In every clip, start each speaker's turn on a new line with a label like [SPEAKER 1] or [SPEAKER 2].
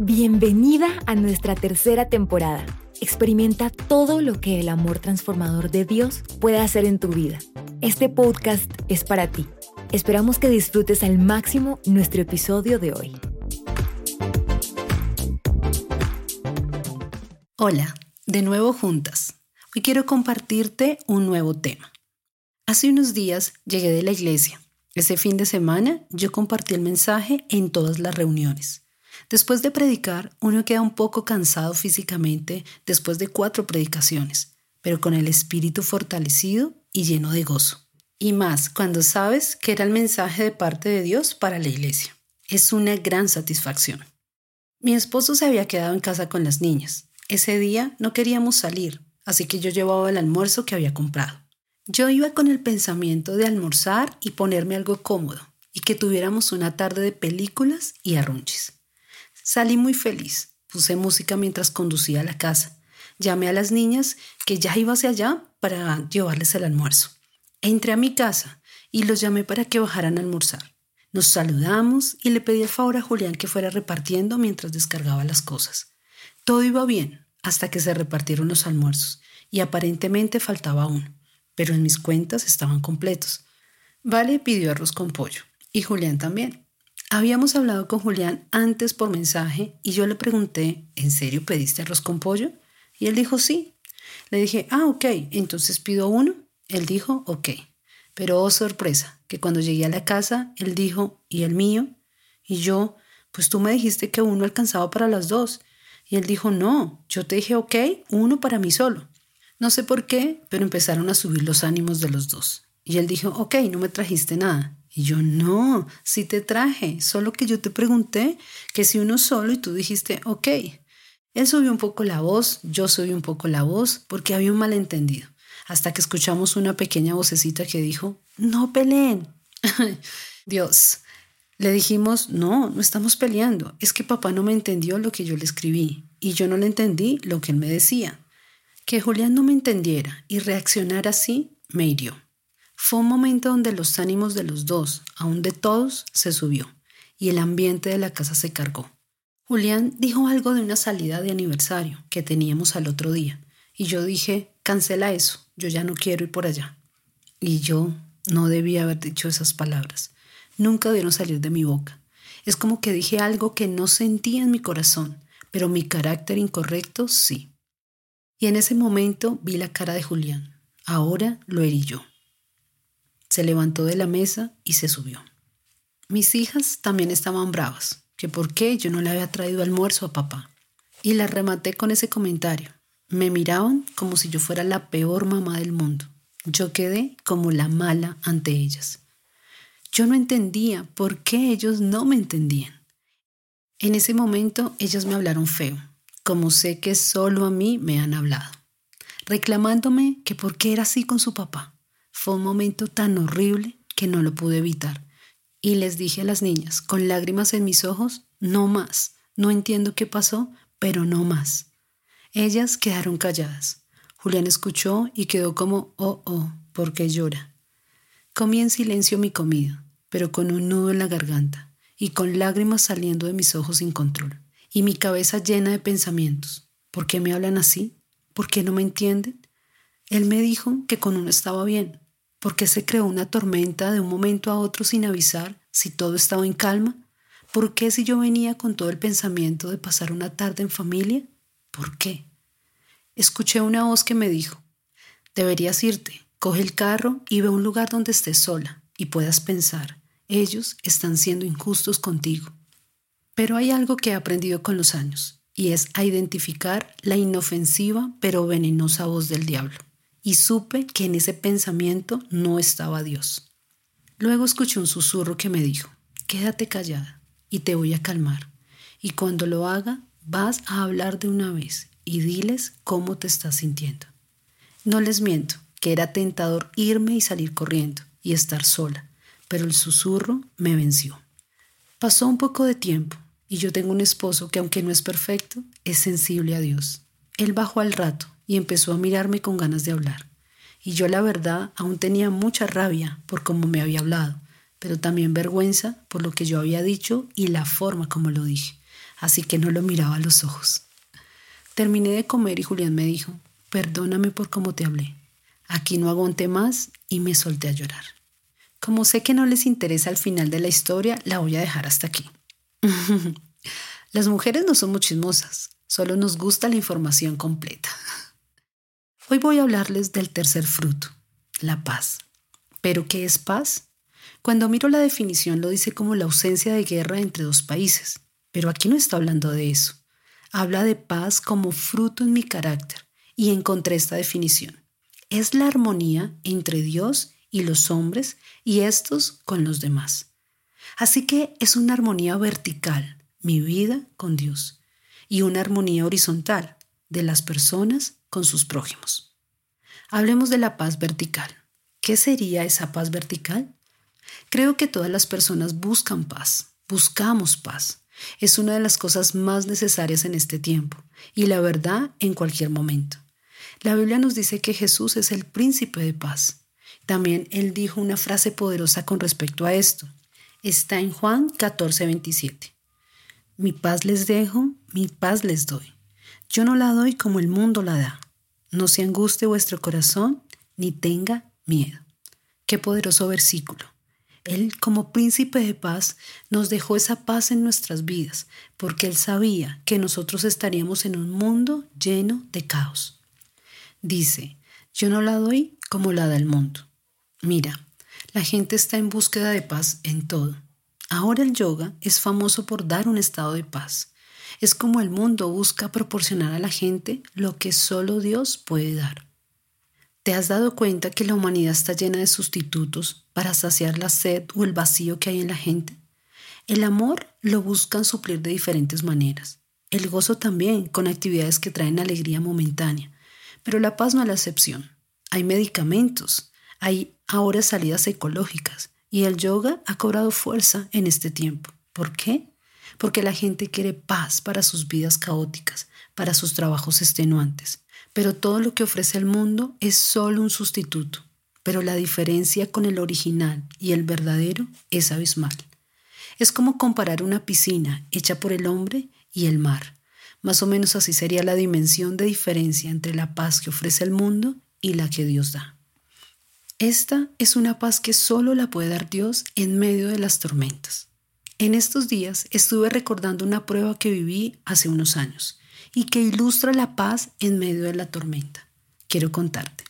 [SPEAKER 1] Bienvenida a nuestra tercera temporada. Experimenta todo lo que el amor transformador de Dios puede hacer en tu vida. Este podcast es para ti. Esperamos que disfrutes al máximo nuestro episodio de hoy.
[SPEAKER 2] Hola, de nuevo juntas. Hoy quiero compartirte un nuevo tema. Hace unos días llegué de la iglesia. Ese fin de semana yo compartí el mensaje en todas las reuniones. Después de predicar, uno queda un poco cansado físicamente después de cuatro predicaciones, pero con el espíritu fortalecido y lleno de gozo. Y más cuando sabes que era el mensaje de parte de Dios para la iglesia. Es una gran satisfacción. Mi esposo se había quedado en casa con las niñas. Ese día no queríamos salir, así que yo llevaba el almuerzo que había comprado. Yo iba con el pensamiento de almorzar y ponerme algo cómodo, y que tuviéramos una tarde de películas y arrunches. Salí muy feliz. Puse música mientras conducía a la casa. Llamé a las niñas que ya iba hacia allá para llevarles el almuerzo. Entré a mi casa y los llamé para que bajaran a almorzar. Nos saludamos y le pedí el favor a Julián que fuera repartiendo mientras descargaba las cosas. Todo iba bien hasta que se repartieron los almuerzos y aparentemente faltaba uno, pero en mis cuentas estaban completos. Vale pidió arroz con pollo y Julián también. Habíamos hablado con Julián antes por mensaje y yo le pregunté, ¿en serio pediste arroz con pollo? Y él dijo, sí. Le dije, ah, ok, entonces pido uno. Él dijo, ok. Pero oh sorpresa, que cuando llegué a la casa, él dijo, ¿y el mío? Y yo, pues tú me dijiste que uno alcanzaba para las dos. Y él dijo, no, yo te dije, ok, uno para mí solo. No sé por qué, pero empezaron a subir los ánimos de los dos. Y él dijo, ok, no me trajiste nada. Y yo, no, sí te traje, solo que yo te pregunté que si uno solo y tú dijiste, ok. Él subió un poco la voz, yo subí un poco la voz, porque había un malentendido, hasta que escuchamos una pequeña vocecita que dijo, no peleen. Dios, le dijimos, no, no estamos peleando, es que papá no me entendió lo que yo le escribí y yo no le entendí lo que él me decía. Que Julián no me entendiera y reaccionara así me hirió. Fue un momento donde los ánimos de los dos, aún de todos, se subió y el ambiente de la casa se cargó. Julián dijo algo de una salida de aniversario que teníamos al otro día y yo dije, cancela eso, yo ya no quiero ir por allá. Y yo no debía haber dicho esas palabras. Nunca debieron salir de mi boca. Es como que dije algo que no sentía en mi corazón, pero mi carácter incorrecto sí. Y en ese momento vi la cara de Julián. Ahora lo herí yo. Se levantó de la mesa y se subió. Mis hijas también estaban bravas, que por qué yo no le había traído almuerzo a papá. Y las rematé con ese comentario. Me miraban como si yo fuera la peor mamá del mundo. Yo quedé como la mala ante ellas. Yo no entendía por qué ellos no me entendían. En ese momento ellas me hablaron feo, como sé que solo a mí me han hablado, reclamándome que por qué era así con su papá. Fue un momento tan horrible que no lo pude evitar. Y les dije a las niñas, con lágrimas en mis ojos, no más. No entiendo qué pasó, pero no más. Ellas quedaron calladas. Julián escuchó y quedó como, oh, oh, porque llora. Comí en silencio mi comida, pero con un nudo en la garganta y con lágrimas saliendo de mis ojos sin control, y mi cabeza llena de pensamientos. ¿Por qué me hablan así? ¿Por qué no me entienden? Él me dijo que con uno estaba bien, ¿Por qué se creó una tormenta de un momento a otro sin avisar si todo estaba en calma? ¿Por qué si yo venía con todo el pensamiento de pasar una tarde en familia? ¿Por qué? Escuché una voz que me dijo, deberías irte, coge el carro y ve a un lugar donde estés sola y puedas pensar, ellos están siendo injustos contigo. Pero hay algo que he aprendido con los años, y es a identificar la inofensiva pero venenosa voz del diablo y supe que en ese pensamiento no estaba Dios. Luego escuché un susurro que me dijo, quédate callada y te voy a calmar. Y cuando lo haga, vas a hablar de una vez y diles cómo te estás sintiendo. No les miento, que era tentador irme y salir corriendo y estar sola, pero el susurro me venció. Pasó un poco de tiempo y yo tengo un esposo que aunque no es perfecto, es sensible a Dios. Él bajó al rato y empezó a mirarme con ganas de hablar. Y yo la verdad aún tenía mucha rabia por cómo me había hablado, pero también vergüenza por lo que yo había dicho y la forma como lo dije. así que no lo miraba a los ojos. Terminé de comer y Julián me dijo, perdóname por cómo te hablé. Aquí no aguanté más y me solté a llorar. Como sé que no les interesa el final de la historia, la voy a dejar hasta aquí. Las mujeres no somos chismosas, solo nos gusta la información completa. Hoy voy a hablarles del tercer fruto, la paz. ¿Pero qué es paz? Cuando miro la definición lo dice como la ausencia de guerra entre dos países, pero aquí no está hablando de eso. Habla de paz como fruto en mi carácter y encontré esta definición. Es la armonía entre Dios y los hombres y estos con los demás. Así que es una armonía vertical, mi vida con Dios, y una armonía horizontal de las personas con sus prójimos. Hablemos de la paz vertical. ¿Qué sería esa paz vertical? Creo que todas las personas buscan paz, buscamos paz. Es una de las cosas más necesarias en este tiempo y la verdad en cualquier momento. La Biblia nos dice que Jesús es el príncipe de paz. También él dijo una frase poderosa con respecto a esto. Está en Juan 14, 27. Mi paz les dejo, mi paz les doy. Yo no la doy como el mundo la da. No se anguste vuestro corazón, ni tenga miedo. Qué poderoso versículo. Él, como príncipe de paz, nos dejó esa paz en nuestras vidas, porque Él sabía que nosotros estaríamos en un mundo lleno de caos. Dice, yo no la doy como la da el mundo. Mira, la gente está en búsqueda de paz en todo. Ahora el yoga es famoso por dar un estado de paz. Es como el mundo busca proporcionar a la gente lo que solo Dios puede dar. ¿Te has dado cuenta que la humanidad está llena de sustitutos para saciar la sed o el vacío que hay en la gente? El amor lo buscan suplir de diferentes maneras. El gozo también, con actividades que traen alegría momentánea. Pero la paz no es la excepción. Hay medicamentos, hay ahora salidas ecológicas y el yoga ha cobrado fuerza en este tiempo. ¿Por qué? Porque la gente quiere paz para sus vidas caóticas, para sus trabajos extenuantes pero todo lo que ofrece el mundo es solo un sustituto. Pero la diferencia con el original y el verdadero es abismal. Es como comparar una piscina hecha por el hombre y el mar. Más o menos así sería la dimensión de diferencia entre la paz que ofrece el mundo y la que Dios da. Esta es una paz que solo la puede dar Dios en medio de las tormentas. En estos días estuve recordando una prueba que viví hace unos años y que ilustra la paz en medio de la tormenta. Quiero contarte.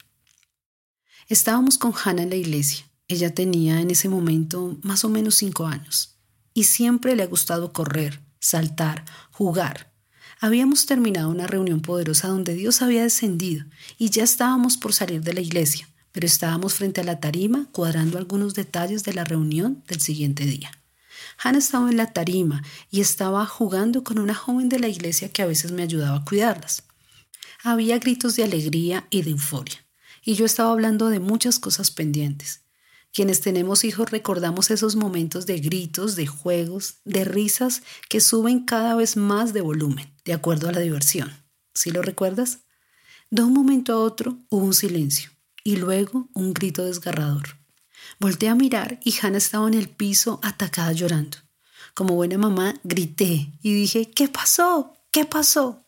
[SPEAKER 2] Estábamos con Hannah en la iglesia. Ella tenía en ese momento más o menos cinco años y siempre le ha gustado correr, saltar, jugar. Habíamos terminado una reunión poderosa donde Dios había descendido y ya estábamos por salir de la iglesia, pero estábamos frente a la tarima cuadrando algunos detalles de la reunión del siguiente día. Hannah estaba en la tarima y estaba jugando con una joven de la iglesia que a veces me ayudaba a cuidarlas. Había gritos de alegría y de euforia, y yo estaba hablando de muchas cosas pendientes. Quienes tenemos hijos recordamos esos momentos de gritos, de juegos, de risas que suben cada vez más de volumen, de acuerdo a la diversión. ¿Sí lo recuerdas? De un momento a otro hubo un silencio y luego un grito desgarrador. Volté a mirar y Hannah estaba en el piso atacada llorando. Como buena mamá, grité y dije, ¿qué pasó? ¿Qué pasó?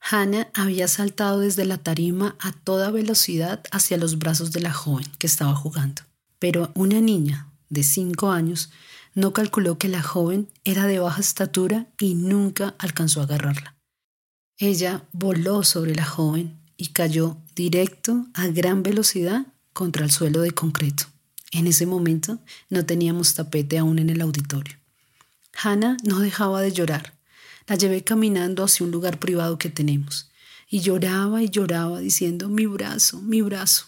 [SPEAKER 2] Hannah había saltado desde la tarima a toda velocidad hacia los brazos de la joven que estaba jugando. Pero una niña de cinco años no calculó que la joven era de baja estatura y nunca alcanzó a agarrarla. Ella voló sobre la joven y cayó directo a gran velocidad contra el suelo de concreto. En ese momento no teníamos tapete aún en el auditorio. Hannah no dejaba de llorar. La llevé caminando hacia un lugar privado que tenemos y lloraba y lloraba diciendo mi brazo, mi brazo.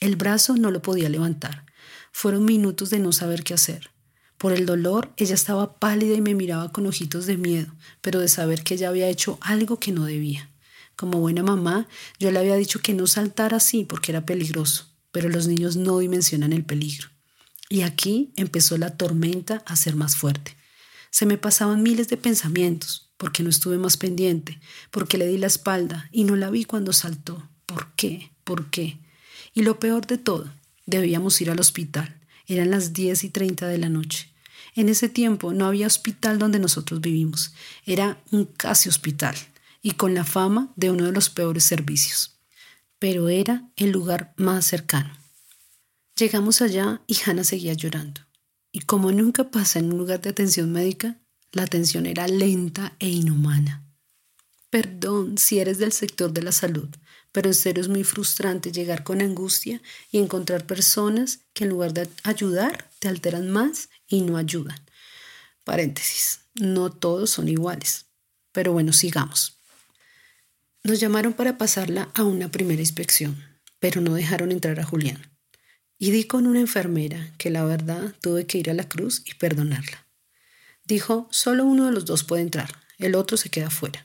[SPEAKER 2] El brazo no lo podía levantar. Fueron minutos de no saber qué hacer. Por el dolor, ella estaba pálida y me miraba con ojitos de miedo, pero de saber que ella había hecho algo que no debía. Como buena mamá, yo le había dicho que no saltara así porque era peligroso pero los niños no dimensionan el peligro. Y aquí empezó la tormenta a ser más fuerte. Se me pasaban miles de pensamientos, porque no estuve más pendiente, porque le di la espalda y no la vi cuando saltó. ¿Por qué? ¿Por qué? Y lo peor de todo, debíamos ir al hospital. Eran las 10 y 30 de la noche. En ese tiempo no había hospital donde nosotros vivimos. Era un casi hospital y con la fama de uno de los peores servicios. Pero era el lugar más cercano. Llegamos allá y Hannah seguía llorando. Y como nunca pasa en un lugar de atención médica, la atención era lenta e inhumana. Perdón si eres del sector de la salud, pero en serio es muy frustrante llegar con angustia y encontrar personas que en lugar de ayudar te alteran más y no ayudan. Paréntesis, no todos son iguales. Pero bueno, sigamos. Nos llamaron para pasarla a una primera inspección, pero no dejaron entrar a Julián. Y di con una enfermera que la verdad tuve que ir a la cruz y perdonarla. Dijo, solo uno de los dos puede entrar, el otro se queda fuera.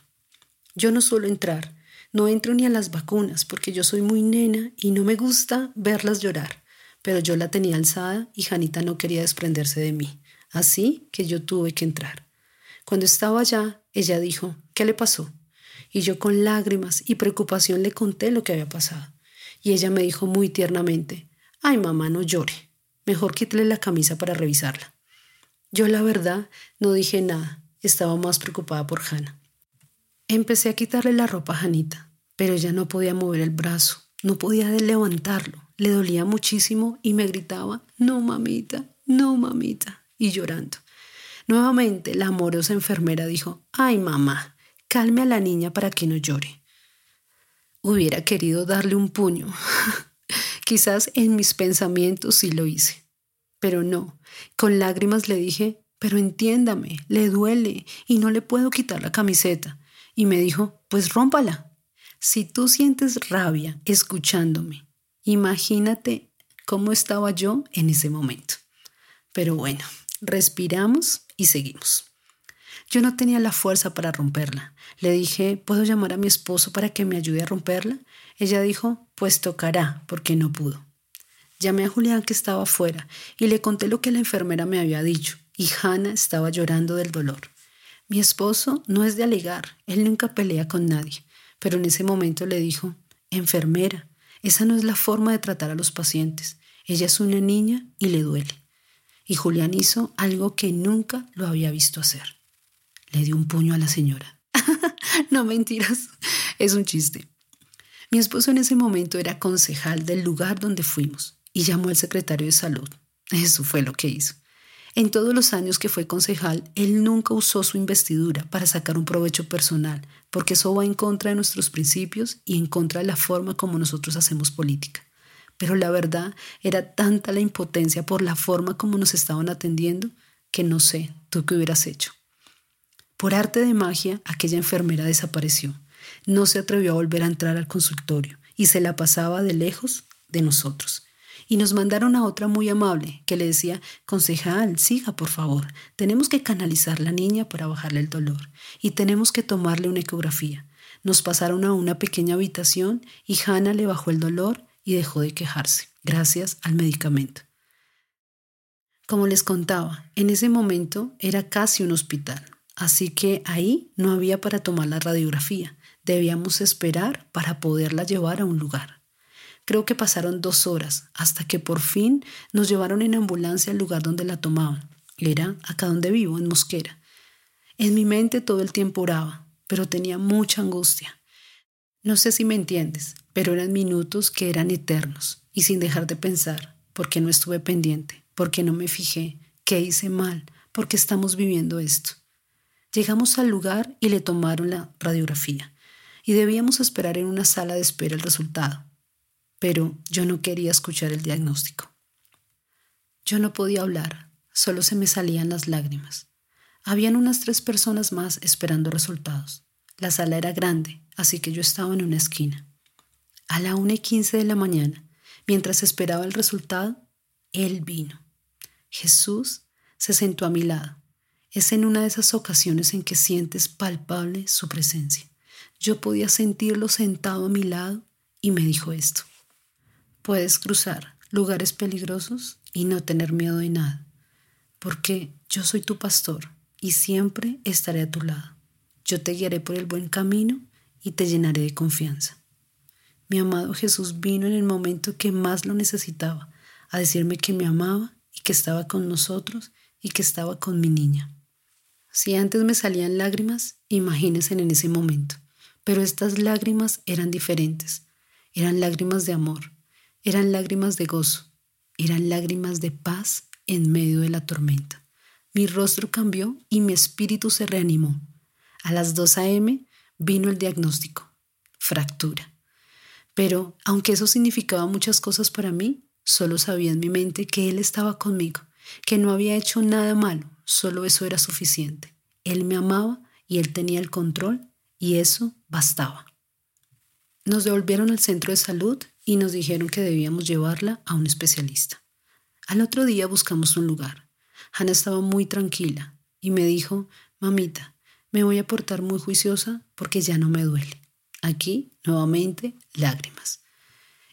[SPEAKER 2] Yo no suelo entrar, no entro ni a las vacunas porque yo soy muy nena y no me gusta verlas llorar, pero yo la tenía alzada y Janita no quería desprenderse de mí, así que yo tuve que entrar. Cuando estaba allá, ella dijo, ¿qué le pasó? Y yo con lágrimas y preocupación le conté lo que había pasado. Y ella me dijo muy tiernamente, ay mamá, no llore, mejor quítale la camisa para revisarla. Yo la verdad no dije nada, estaba más preocupada por Hannah. Empecé a quitarle la ropa a Janita, pero ella no podía mover el brazo, no podía levantarlo, le dolía muchísimo y me gritaba, no mamita, no mamita, y llorando. Nuevamente la amorosa enfermera dijo, ay mamá, calme a la niña para que no llore. Hubiera querido darle un puño. Quizás en mis pensamientos sí lo hice, pero no. Con lágrimas le dije, pero entiéndame, le duele y no le puedo quitar la camiseta. Y me dijo, pues rómpala. Si tú sientes rabia escuchándome, imagínate cómo estaba yo en ese momento. Pero bueno, respiramos y seguimos. Yo no tenía la fuerza para romperla. Le dije, ¿puedo llamar a mi esposo para que me ayude a romperla? Ella dijo, pues tocará, porque no pudo. Llamé a Julián que estaba afuera y le conté lo que la enfermera me había dicho, y Hannah estaba llorando del dolor. Mi esposo no es de alegar, él nunca pelea con nadie, pero en ese momento le dijo, enfermera, esa no es la forma de tratar a los pacientes. Ella es una niña y le duele. Y Julián hizo algo que nunca lo había visto hacer le dio un puño a la señora. no mentiras, es un chiste. Mi esposo en ese momento era concejal del lugar donde fuimos y llamó al secretario de salud. Eso fue lo que hizo. En todos los años que fue concejal, él nunca usó su investidura para sacar un provecho personal, porque eso va en contra de nuestros principios y en contra de la forma como nosotros hacemos política. Pero la verdad era tanta la impotencia por la forma como nos estaban atendiendo que no sé, tú qué hubieras hecho. Por arte de magia, aquella enfermera desapareció. No se atrevió a volver a entrar al consultorio y se la pasaba de lejos de nosotros. Y nos mandaron a otra muy amable que le decía, concejal, siga por favor, tenemos que canalizar la niña para bajarle el dolor y tenemos que tomarle una ecografía. Nos pasaron a una pequeña habitación y Hannah le bajó el dolor y dejó de quejarse, gracias al medicamento. Como les contaba, en ese momento era casi un hospital. Así que ahí no había para tomar la radiografía. Debíamos esperar para poderla llevar a un lugar. Creo que pasaron dos horas hasta que por fin nos llevaron en ambulancia al lugar donde la tomaban. Era acá donde vivo, en Mosquera. En mi mente todo el tiempo oraba, pero tenía mucha angustia. No sé si me entiendes, pero eran minutos que eran eternos y sin dejar de pensar, porque no estuve pendiente, porque no me fijé, qué hice mal, porque estamos viviendo esto. Llegamos al lugar y le tomaron la radiografía y debíamos esperar en una sala de espera el resultado. Pero yo no quería escuchar el diagnóstico. Yo no podía hablar, solo se me salían las lágrimas. Habían unas tres personas más esperando resultados. La sala era grande, así que yo estaba en una esquina. A la una y quince de la mañana, mientras esperaba el resultado, Él vino. Jesús se sentó a mi lado es en una de esas ocasiones en que sientes palpable su presencia. Yo podía sentirlo sentado a mi lado y me dijo esto. Puedes cruzar lugares peligrosos y no tener miedo de nada, porque yo soy tu pastor y siempre estaré a tu lado. Yo te guiaré por el buen camino y te llenaré de confianza. Mi amado Jesús vino en el momento que más lo necesitaba, a decirme que me amaba y que estaba con nosotros y que estaba con mi niña. Si antes me salían lágrimas, imagínense en ese momento. Pero estas lágrimas eran diferentes. Eran lágrimas de amor, eran lágrimas de gozo, eran lágrimas de paz en medio de la tormenta. Mi rostro cambió y mi espíritu se reanimó. A las 2 a.m. vino el diagnóstico, fractura. Pero aunque eso significaba muchas cosas para mí, solo sabía en mi mente que Él estaba conmigo, que no había hecho nada malo, solo eso era suficiente. Él me amaba y Él tenía el control y eso bastaba. Nos devolvieron al centro de salud y nos dijeron que debíamos llevarla a un especialista. Al otro día buscamos un lugar. Hannah estaba muy tranquila y me dijo, mamita, me voy a portar muy juiciosa porque ya no me duele. Aquí, nuevamente, lágrimas.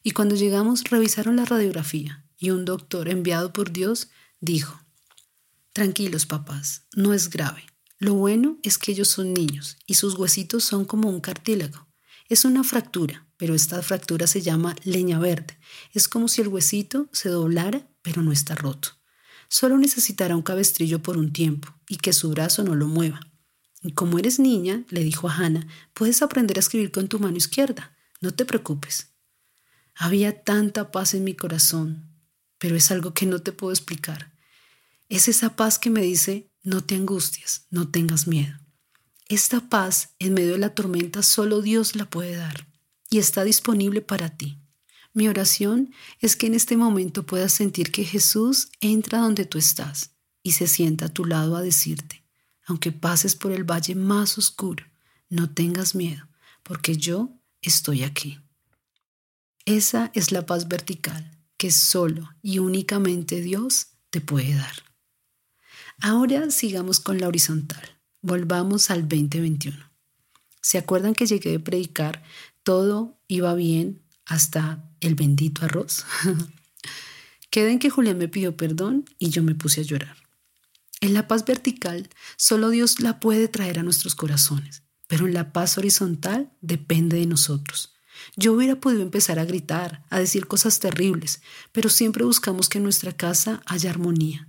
[SPEAKER 2] Y cuando llegamos, revisaron la radiografía y un doctor enviado por Dios dijo, Tranquilos, papás, no es grave. Lo bueno es que ellos son niños y sus huesitos son como un cartílago. Es una fractura, pero esta fractura se llama leña verde. Es como si el huesito se doblara, pero no está roto. Solo necesitará un cabestrillo por un tiempo y que su brazo no lo mueva. Y como eres niña, le dijo a Hannah, puedes aprender a escribir con tu mano izquierda. No te preocupes. Había tanta paz en mi corazón, pero es algo que no te puedo explicar. Es esa paz que me dice, no te angusties, no tengas miedo. Esta paz en medio de la tormenta solo Dios la puede dar y está disponible para ti. Mi oración es que en este momento puedas sentir que Jesús entra donde tú estás y se sienta a tu lado a decirte, aunque pases por el valle más oscuro, no tengas miedo, porque yo estoy aquí. Esa es la paz vertical que solo y únicamente Dios te puede dar. Ahora sigamos con la horizontal. Volvamos al 2021. ¿Se acuerdan que llegué de predicar? Todo iba bien hasta el bendito arroz. Queden que Julián me pidió perdón y yo me puse a llorar. En la paz vertical, solo Dios la puede traer a nuestros corazones, pero en la paz horizontal depende de nosotros. Yo hubiera podido empezar a gritar, a decir cosas terribles, pero siempre buscamos que en nuestra casa haya armonía.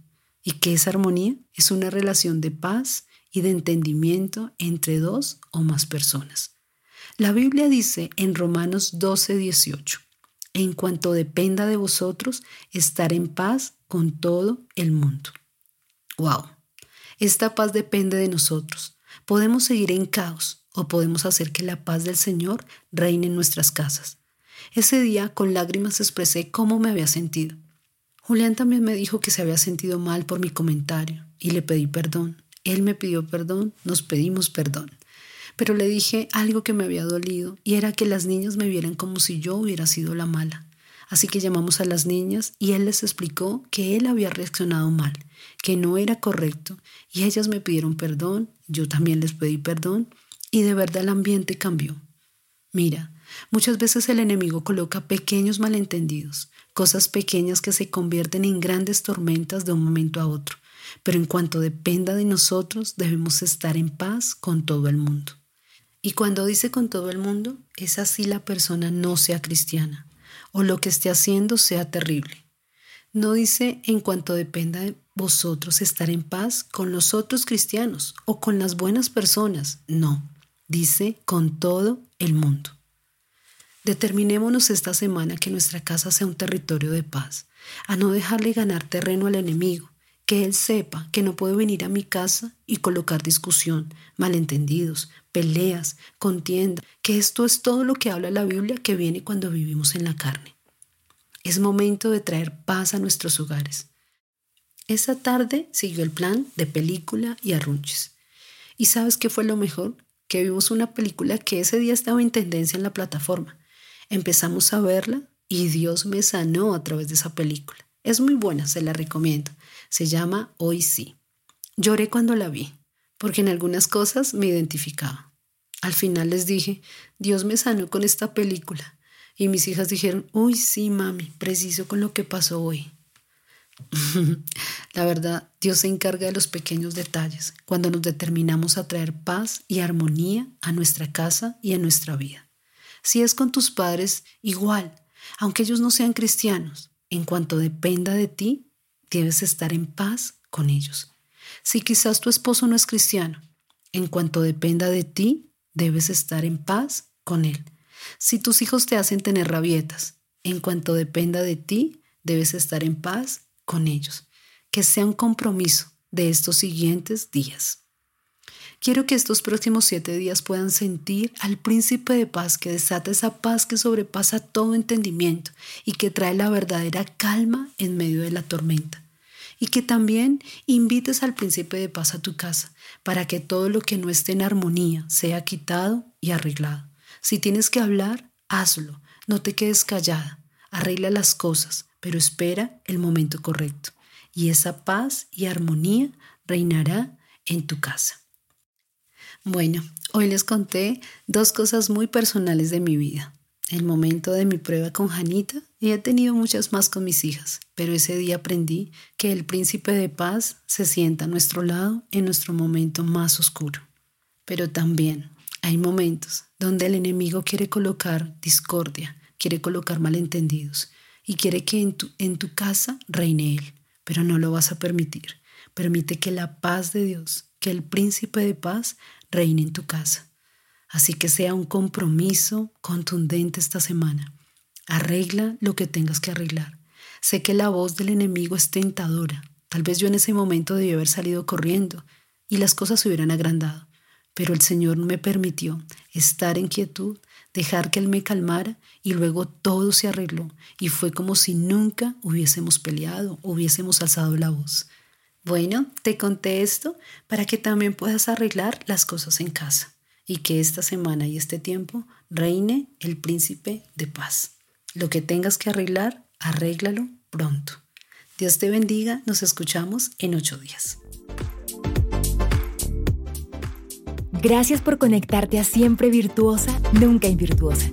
[SPEAKER 2] ¿Y qué es armonía? Es una relación de paz y de entendimiento entre dos o más personas. La Biblia dice en Romanos 12, 18, en cuanto dependa de vosotros, estar en paz con todo el mundo. ¡Wow! Esta paz depende de nosotros. Podemos seguir en caos o podemos hacer que la paz del Señor reine en nuestras casas. Ese día con lágrimas expresé cómo me había sentido. Julián también me dijo que se había sentido mal por mi comentario y le pedí perdón. Él me pidió perdón, nos pedimos perdón. Pero le dije algo que me había dolido y era que las niñas me vieran como si yo hubiera sido la mala. Así que llamamos a las niñas y él les explicó que él había reaccionado mal, que no era correcto y ellas me pidieron perdón, yo también les pedí perdón y de verdad el ambiente cambió. Mira, muchas veces el enemigo coloca pequeños malentendidos, cosas pequeñas que se convierten en grandes tormentas de un momento a otro, pero en cuanto dependa de nosotros debemos estar en paz con todo el mundo. Y cuando dice con todo el mundo, es así la persona no sea cristiana o lo que esté haciendo sea terrible. No dice en cuanto dependa de vosotros estar en paz con los otros cristianos o con las buenas personas. No, dice con todo el mundo. Determinémonos esta semana que nuestra casa sea un territorio de paz, a no dejarle ganar terreno al enemigo, que él sepa que no puede venir a mi casa y colocar discusión, malentendidos, peleas, contienda, que esto es todo lo que habla la Biblia que viene cuando vivimos en la carne. Es momento de traer paz a nuestros hogares. Esa tarde siguió el plan de película y arrunches. ¿Y sabes qué fue lo mejor? Que vimos una película que ese día estaba en tendencia en la plataforma. Empezamos a verla y Dios me sanó a través de esa película. Es muy buena, se la recomiendo. Se llama Hoy sí. Lloré cuando la vi, porque en algunas cosas me identificaba. Al final les dije, Dios me sanó con esta película. Y mis hijas dijeron, uy, sí, mami, preciso con lo que pasó hoy. la verdad, Dios se encarga de los pequeños detalles cuando nos determinamos a traer paz y armonía a nuestra casa y a nuestra vida. Si es con tus padres, igual, aunque ellos no sean cristianos, en cuanto dependa de ti, debes estar en paz con ellos. Si quizás tu esposo no es cristiano, en cuanto dependa de ti, debes estar en paz con él. Si tus hijos te hacen tener rabietas, en cuanto dependa de ti, debes estar en paz con ellos. Que sea un compromiso de estos siguientes días. Quiero que estos próximos siete días puedan sentir al príncipe de paz que desata esa paz que sobrepasa todo entendimiento y que trae la verdadera calma en medio de la tormenta. Y que también invites al príncipe de paz a tu casa para que todo lo que no esté en armonía sea quitado y arreglado. Si tienes que hablar, hazlo, no te quedes callada, arregla las cosas, pero espera el momento correcto. Y esa paz y armonía reinará en tu casa. Bueno, hoy les conté dos cosas muy personales de mi vida. El momento de mi prueba con Janita y he tenido muchas más con mis hijas, pero ese día aprendí que el príncipe de paz se sienta a nuestro lado en nuestro momento más oscuro. Pero también hay momentos donde el enemigo quiere colocar discordia, quiere colocar malentendidos y quiere que en tu, en tu casa reine él, pero no lo vas a permitir. Permite que la paz de Dios, que el príncipe de paz reine en tu casa. Así que sea un compromiso contundente esta semana. Arregla lo que tengas que arreglar. Sé que la voz del enemigo es tentadora. Tal vez yo en ese momento debí haber salido corriendo y las cosas se hubieran agrandado. Pero el Señor me permitió estar en quietud, dejar que Él me calmara y luego todo se arregló y fue como si nunca hubiésemos peleado, hubiésemos alzado la voz. Bueno, te conté esto para que también puedas arreglar las cosas en casa y que esta semana y este tiempo reine el príncipe de paz. Lo que tengas que arreglar, arréglalo pronto. Dios te bendiga, nos escuchamos en ocho días.
[SPEAKER 1] Gracias por conectarte a Siempre Virtuosa, Nunca Invirtuosa.